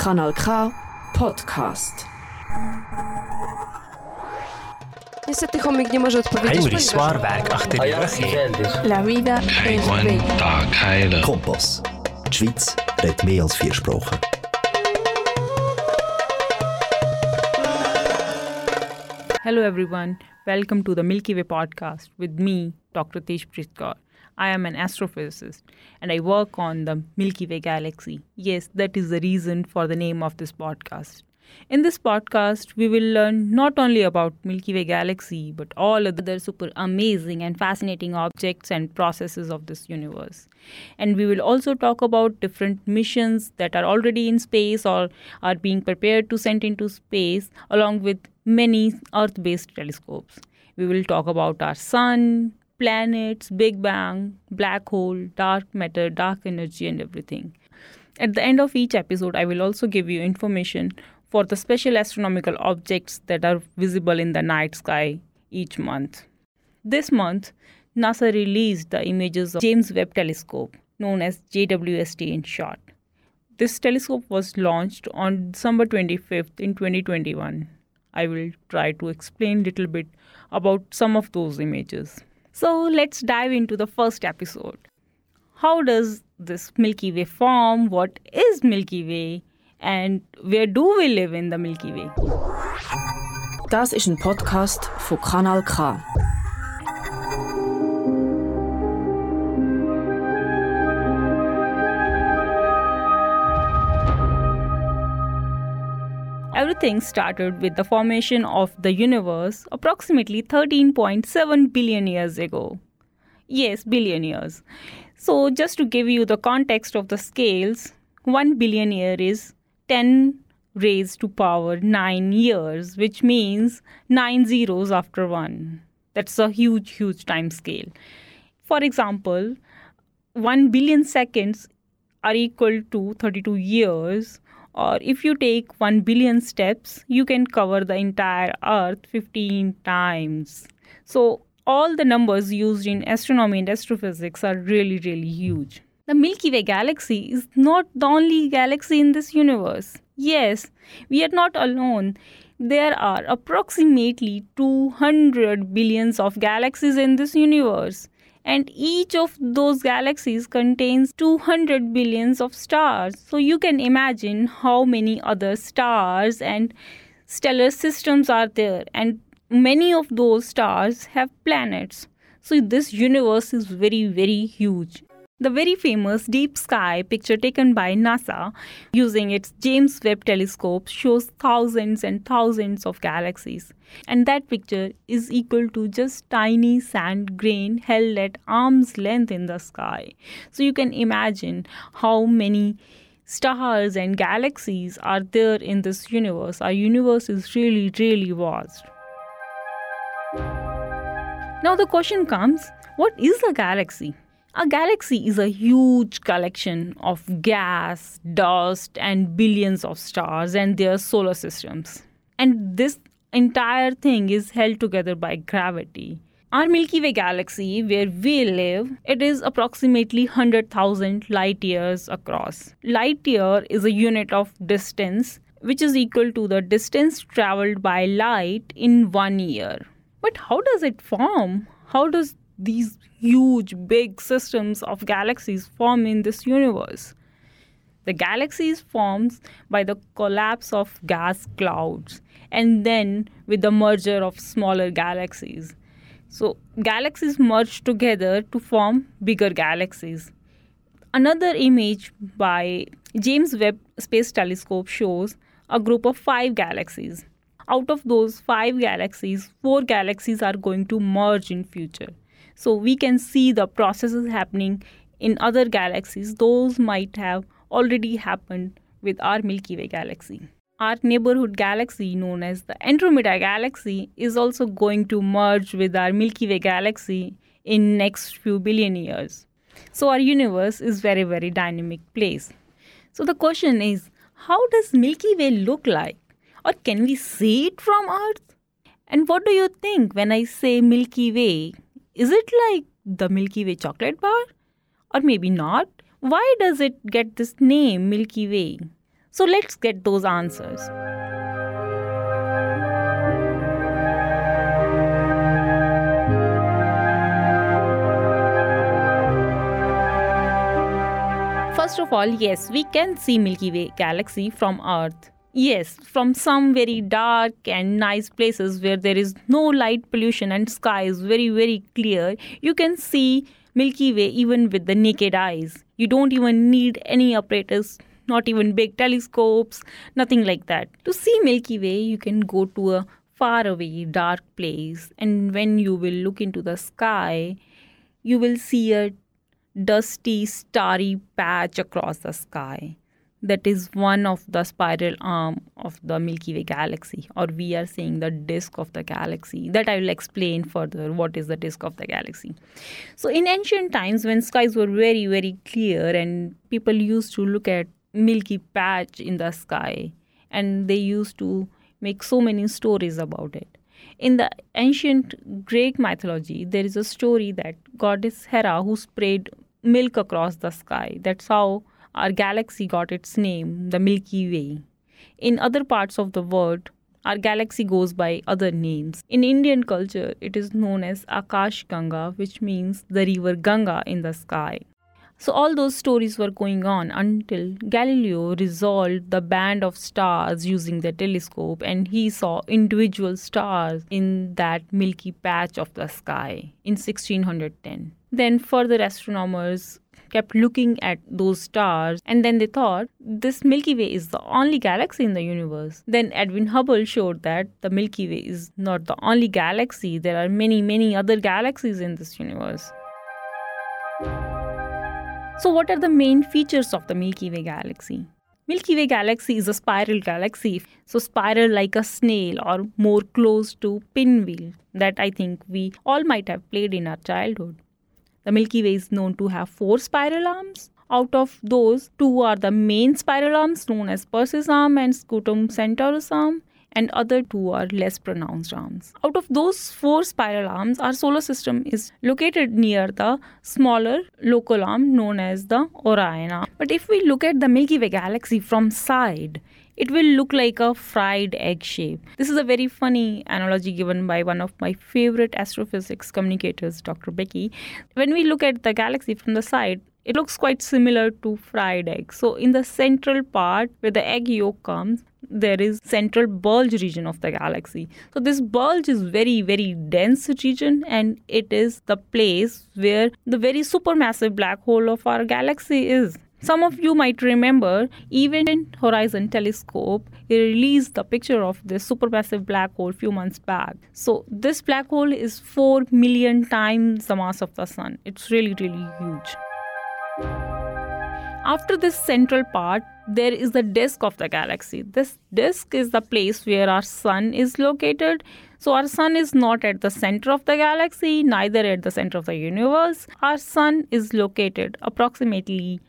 Kanal K Podcast. Niestety chomik nie może odpowiedzieć, Henry Swarberg die Röche. La vida es bella. Kompass. Die Schweiz redet mehr als vier Sprachen. Hello, everyone. Welcome to the Milky Way podcast with me, Dr. Tej Pritkar. I am an astrophysicist and I work on the Milky Way galaxy. Yes, that is the reason for the name of this podcast. In this podcast, we will learn not only about Milky Way galaxy but all other super amazing and fascinating objects and processes of this universe. And we will also talk about different missions that are already in space or are being prepared to send into space along with many earth-based telescopes. We will talk about our sun, planets, big bang, black hole, dark matter, dark energy and everything. At the end of each episode, I will also give you information for the special astronomical objects that are visible in the night sky each month. This month, NASA released the images of James Webb Telescope, known as JWST in short. This telescope was launched on December 25th in 2021. I will try to explain little bit about some of those images. So let's dive into the first episode. How does this Milky Way form? What is Milky Way? And where do we live in the Milky Way? Das ist ein Podcast von Kanal K. Everything started with the formation of the universe approximately 13.7 billion years ago. Yes, billion years. So, just to give you the context of the scales, 1 billion year is 10 raised to power 9 years, which means 9 zeros after 1. That's a huge, huge time scale. For example, 1 billion seconds are equal to 32 years or if you take 1 billion steps you can cover the entire earth 15 times. So all the numbers used in astronomy and astrophysics are really really huge. The milky way galaxy is not the only galaxy in this universe. Yes we are not alone. There are approximately 200 billions of galaxies in this universe and each of those galaxies contains 200 billions of stars. So you can imagine how many other stars and stellar systems are there. And many of those stars have planets. So this universe is very very huge the very famous deep sky picture taken by NASA using its James Webb telescope shows thousands and thousands of galaxies. And that picture is equal to just tiny sand grain held at arm's length in the sky. So you can imagine how many stars and galaxies are there in this universe. Our universe is really, really vast. Now the question comes what is a galaxy? A galaxy is a huge collection of gas, dust, and billions of stars and their solar systems. And this entire thing is held together by gravity. Our Milky Way galaxy, where we live, it is approximately 100,000 light years across. Light year is a unit of distance, which is equal to the distance traveled by light in one year. But how does it form? How does these huge big systems of galaxies form in this universe. The galaxies forms by the collapse of gas clouds and then with the merger of smaller galaxies. So galaxies merge together to form bigger galaxies. Another image by James Webb Space Telescope shows a group of 5 galaxies. Out of those 5 galaxies, 4 galaxies are going to merge in future so we can see the processes happening in other galaxies. Those might have already happened with our milky way galaxy. Our neighborhood galaxy known as the andromeda galaxy is also going to merge with our milky way galaxy in next few billion years. So our universe is very very dynamic place. So the question is how does milky way look like? Or can we see it from earth? And what do you think when i say milky way is it like the Milky Way chocolate bar? Or maybe not? Why does it get this name, Milky Way? So let's get those answers. First of all, yes, we can see Milky Way galaxy from Earth. Yes, from some very dark and nice places where there is no light pollution and sky is very, very clear, you can see Milky Way even with the naked eyes. You don't even need any apparatus, not even big telescopes, nothing like that. To see Milky Way, you can go to a far away, dark place, and when you will look into the sky, you will see a dusty, starry patch across the sky. That is one of the spiral arm of the Milky Way galaxy, or we are saying the disk of the galaxy. That I will explain further what is the disk of the galaxy. So, in ancient times, when skies were very, very clear, and people used to look at milky patch in the sky, and they used to make so many stories about it. In the ancient Greek mythology, there is a story that goddess Hera who sprayed milk across the sky. That's how our galaxy got its name, the Milky Way. In other parts of the world, our galaxy goes by other names. In Indian culture, it is known as Akash Ganga, which means the river Ganga in the sky. So, all those stories were going on until Galileo resolved the band of stars using the telescope and he saw individual stars in that milky patch of the sky in 1610. Then, further astronomers kept looking at those stars and then they thought this Milky Way is the only galaxy in the universe. Then Edwin Hubble showed that the Milky Way is not the only galaxy, there are many, many other galaxies in this universe. So, what are the main features of the Milky Way galaxy? Milky Way galaxy is a spiral galaxy, so spiral like a snail or more close to pinwheel that I think we all might have played in our childhood. The Milky Way is known to have four spiral arms. Out of those, two are the main spiral arms known as Perseus arm and Scutum Centaurus arm, and other two are less pronounced arms. Out of those four spiral arms, our solar system is located near the smaller local arm known as the Orion arm. But if we look at the Milky Way galaxy from side, it will look like a fried egg shape. This is a very funny analogy given by one of my favorite astrophysics communicators, Dr. Becky. When we look at the galaxy from the side, it looks quite similar to fried egg. So in the central part where the egg yolk comes, there is central bulge region of the galaxy. So this bulge is very very dense region and it is the place where the very supermassive black hole of our galaxy is. Some of you might remember, Event Horizon Telescope, it released the picture of this supermassive black hole few months back. So this black hole is 4 million times the mass of the sun. It's really, really huge. After this central part, there is the disk of the galaxy. This disk is the place where our sun is located. So, our sun is not at the center of the galaxy, neither at the center of the universe. Our sun is located approximately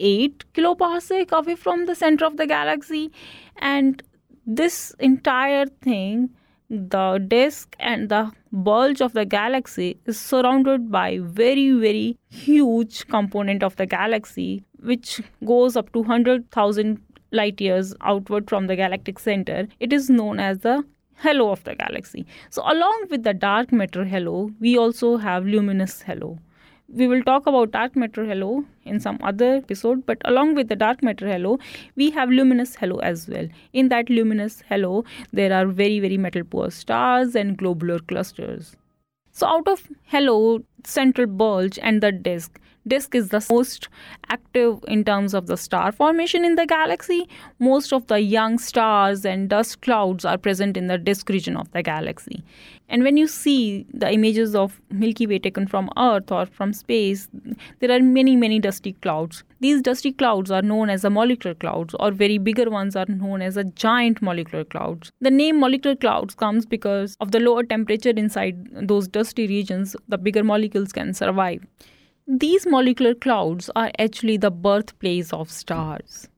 8 kiloparsec away from the center of the galaxy. And this entire thing the disk and the bulge of the galaxy is surrounded by very very huge component of the galaxy which goes up to 100000 light years outward from the galactic center. It is known as the halo of the galaxy. So along with the dark matter halo we also have luminous halo we will talk about dark matter halo in some other episode but along with the dark matter halo we have luminous halo as well. In that luminous halo there are very very metal poor stars and globular clusters so out of halo, central bulge and the disk disk is the most active in terms of the star formation in the galaxy. Most of the young stars and dust clouds are present in the disk region of the galaxy. And when you see the images of Milky Way taken from Earth or from space, there are many, many dusty clouds. These dusty clouds are known as the molecular clouds, or very bigger ones are known as a giant molecular clouds. The name molecular clouds comes because of the lower temperature inside those dusty regions, the bigger molecules can survive. These molecular clouds are actually the birthplace of stars.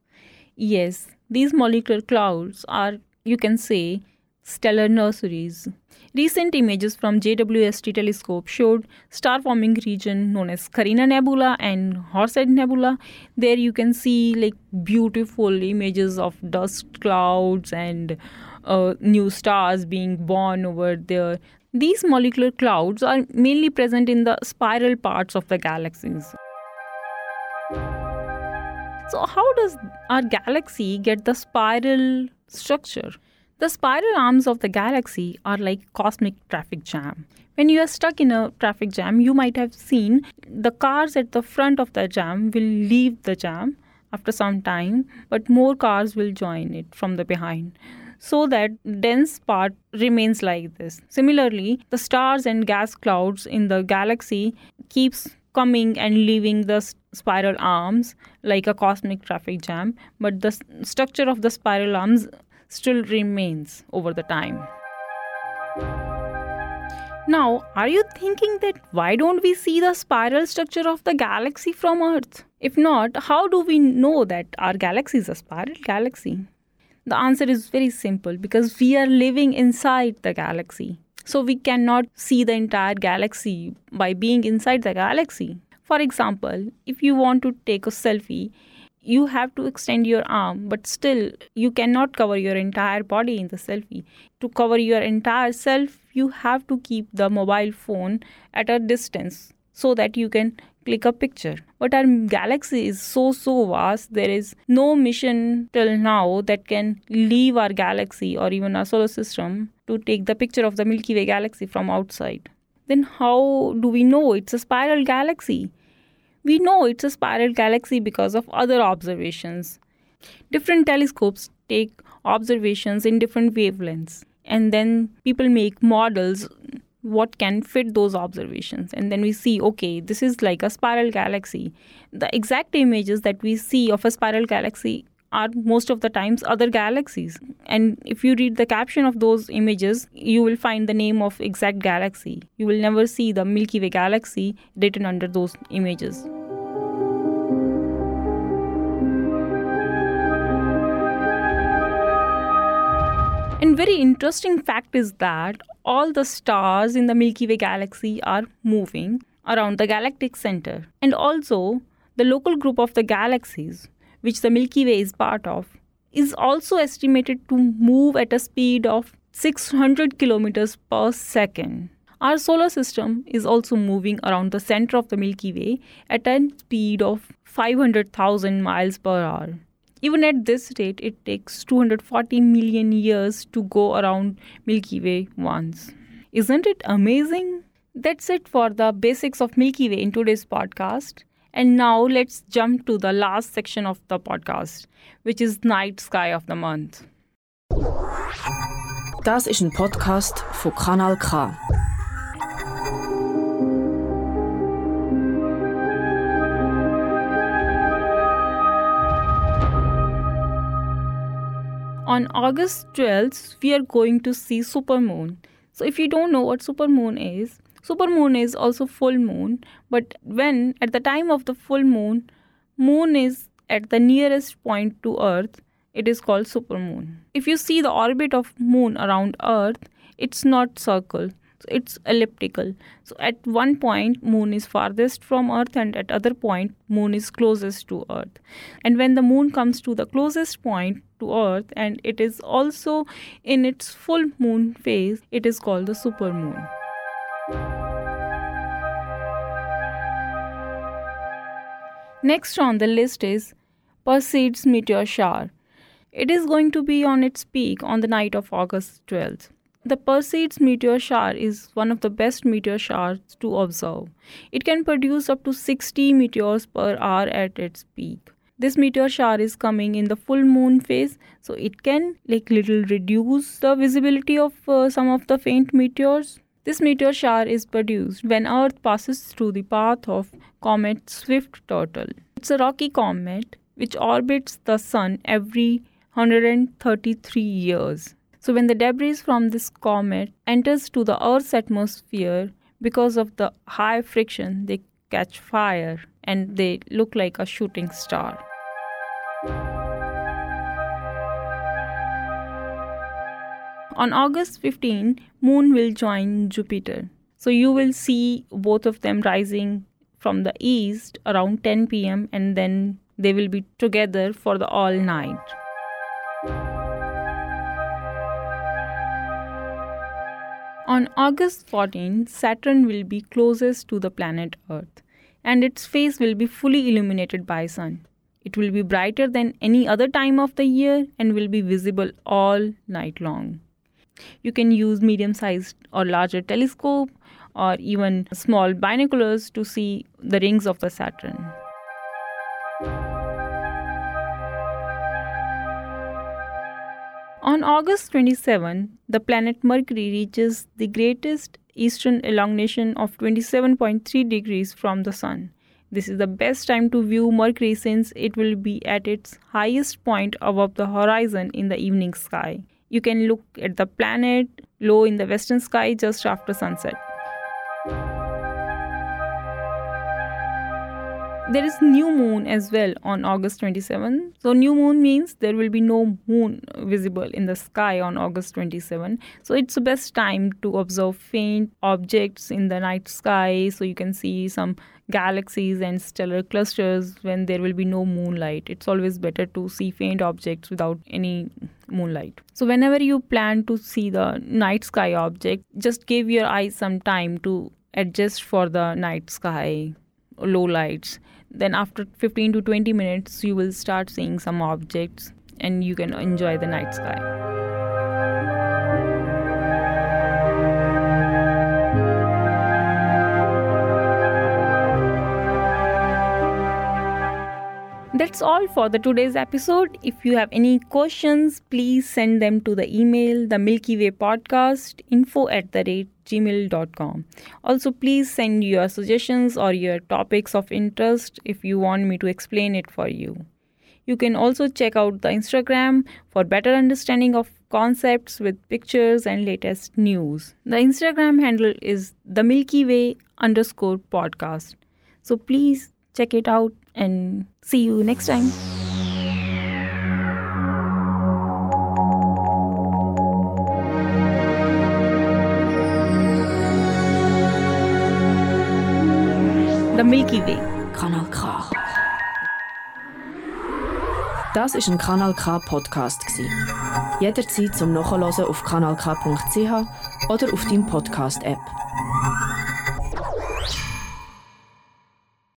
Yes, these molecular clouds are, you can say, stellar nurseries. Recent images from JWST telescope showed star-forming region known as Carina Nebula and Horsehead Nebula. There you can see like beautiful images of dust clouds and uh, new stars being born over there. These molecular clouds are mainly present in the spiral parts of the galaxies. So, how does our galaxy get the spiral structure? The spiral arms of the galaxy are like cosmic traffic jam. When you are stuck in a traffic jam, you might have seen the cars at the front of the jam will leave the jam after some time, but more cars will join it from the behind so that dense part remains like this. Similarly, the stars and gas clouds in the galaxy keeps coming and leaving the spiral arms like a cosmic traffic jam, but the structure of the spiral arms still remains over the time. Now, are you thinking that why don't we see the spiral structure of the galaxy from Earth? If not, how do we know that our galaxy is a spiral galaxy? The answer is very simple because we are living inside the galaxy. So we cannot see the entire galaxy by being inside the galaxy. For example, if you want to take a selfie, you have to extend your arm, but still you cannot cover your entire body in the selfie. To cover your entire self, you have to keep the mobile phone at a distance so that you can click a picture. But our galaxy is so, so vast. There is no mission till now that can leave our galaxy or even our solar system to take the picture of the Milky Way galaxy from outside. Then, how do we know it's a spiral galaxy? We know it's a spiral galaxy because of other observations. Different telescopes take observations in different wavelengths, and then people make models what can fit those observations and then we see okay this is like a spiral galaxy the exact images that we see of a spiral galaxy are most of the times other galaxies. And if you read the caption of those images you will find the name of exact galaxy. You will never see the milky way galaxy written under those images. And very interesting fact is that all the stars in the Milky Way galaxy are moving around the galactic center. And also, the local group of the galaxies, which the Milky Way is part of, is also estimated to move at a speed of 600 kilometers per second. Our solar system is also moving around the center of the Milky Way at a speed of 500,000 miles per hour. Even at this rate, it takes 240 million years to go around Milky Way once. Isn't it amazing? That's it for the basics of Milky Way in today's podcast. And now let's jump to the last section of the podcast, which is Night Sky of the Month. Das ist ein Podcast von Kanal K. on August 12th, we are going to see supermoon. So if you don't know what supermoon is, supermoon is also full moon, but when at the time of the full moon, moon is at the nearest point to earth, it is called supermoon. If you see the orbit of moon around earth, it's not circle, it's elliptical. So at one point moon is farthest from earth and at other point moon is closest to earth. And when the moon comes to the closest point to earth and it is also in its full moon phase, it is called the supermoon. Next on the list is Perseids meteor shower. It is going to be on its peak on the night of August 12th. The Perseids meteor shower is one of the best meteor showers to observe. It can produce up to 60 meteors per hour at its peak. This meteor shower is coming in the full moon phase, so it can like little reduce the visibility of uh, some of the faint meteors. This meteor shower is produced when Earth passes through the path of comet Swift-Tuttle. It's a rocky comet which orbits the sun every 133 years. So when the debris from this comet enters to the Earth's atmosphere, because of the high friction, they catch fire and they look like a shooting star. On August 15, Moon will join Jupiter. So you will see both of them rising from the east around 10 pm and then they will be together for the all night. On August 14, Saturn will be closest to the planet Earth and its face will be fully illuminated by sun. It will be brighter than any other time of the year and will be visible all night long. You can use medium sized or larger telescope or even small binoculars to see the rings of the Saturn. On August 27, the planet Mercury reaches the greatest eastern elongation of 27.3 degrees from the Sun. This is the best time to view Mercury since it will be at its highest point above the horizon in the evening sky. You can look at the planet low in the western sky just after sunset. There is new moon as well on august 27 so new moon means there will be no moon visible in the sky on august 27 so it's the best time to observe faint objects in the night sky. So you can see some galaxies and stellar clusters when there will be no moonlight. It's always better to see faint objects without any moonlight. So whenever you plan to see the night sky object just give your eyes some time to adjust for the night sky low lights then after 15 to 20 minutes you will start seeing some objects and you can enjoy the night sky That's all for the today's episode. If you have any questions, please send them to the email the Milky Way podcast info at the rate gmail.com. Also, please send your suggestions or your topics of interest if you want me to explain it for you. You can also check out the Instagram for better understanding of concepts with pictures and latest news. The Instagram handle is the Milky Way underscore podcast. So please check it out and see you next time. Milky Way. Kanal K. Das ist ein Kanal K Podcast Jederzeit zum Nachhören auf kanalk.ch oder auf deinem Podcast App.